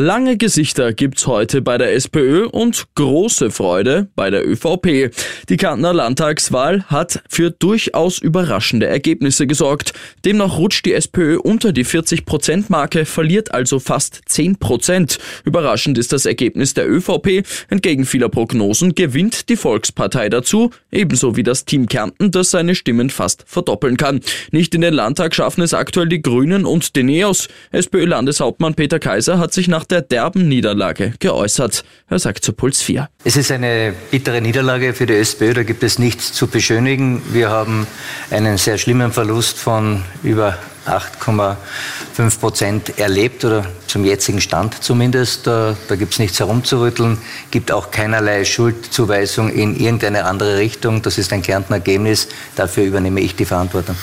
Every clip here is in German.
Lange Gesichter gibt's heute bei der SPÖ und große Freude bei der ÖVP. Die Kärntner Landtagswahl hat für durchaus überraschende Ergebnisse gesorgt. Demnach rutscht die SPÖ unter die 40-Prozent-Marke, verliert also fast 10 Prozent. Überraschend ist das Ergebnis der ÖVP. Entgegen vieler Prognosen gewinnt die Volkspartei dazu, ebenso wie das Team Kärnten, das seine Stimmen fast verdoppeln kann. Nicht in den Landtag schaffen es aktuell die Grünen und die Neos. SPÖ-Landeshauptmann Peter Kaiser hat sich nach der derben Niederlage geäußert. Er sagt zu Puls 4. Es ist eine bittere Niederlage für die SPÖ, da gibt es nichts zu beschönigen. Wir haben einen sehr schlimmen Verlust von über 8,5 Prozent erlebt oder zum jetzigen Stand zumindest. Da, da gibt es nichts herumzurütteln, gibt auch keinerlei Schuldzuweisung in irgendeine andere Richtung. Das ist ein Kärntner Ergebnis. Dafür übernehme ich die Verantwortung.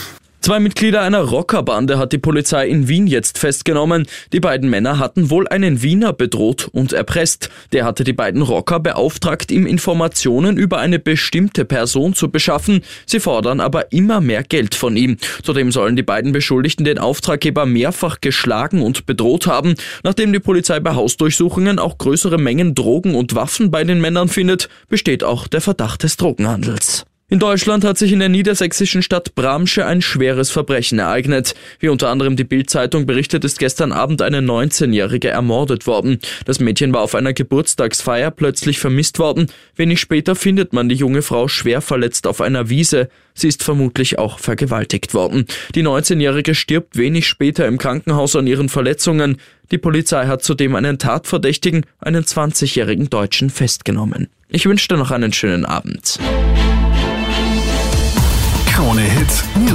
Zwei Mitglieder einer Rockerbande hat die Polizei in Wien jetzt festgenommen. Die beiden Männer hatten wohl einen Wiener bedroht und erpresst. Der hatte die beiden Rocker beauftragt, ihm Informationen über eine bestimmte Person zu beschaffen. Sie fordern aber immer mehr Geld von ihm. Zudem sollen die beiden Beschuldigten den Auftraggeber mehrfach geschlagen und bedroht haben. Nachdem die Polizei bei Hausdurchsuchungen auch größere Mengen Drogen und Waffen bei den Männern findet, besteht auch der Verdacht des Drogenhandels. In Deutschland hat sich in der niedersächsischen Stadt Bramsche ein schweres Verbrechen ereignet. Wie unter anderem die Bild-Zeitung berichtet, ist gestern Abend eine 19-Jährige ermordet worden. Das Mädchen war auf einer Geburtstagsfeier plötzlich vermisst worden. Wenig später findet man die junge Frau schwer verletzt auf einer Wiese. Sie ist vermutlich auch vergewaltigt worden. Die 19-Jährige stirbt wenig später im Krankenhaus an ihren Verletzungen. Die Polizei hat zudem einen Tatverdächtigen, einen 20-jährigen Deutschen, festgenommen. Ich wünsche dir noch einen schönen Abend.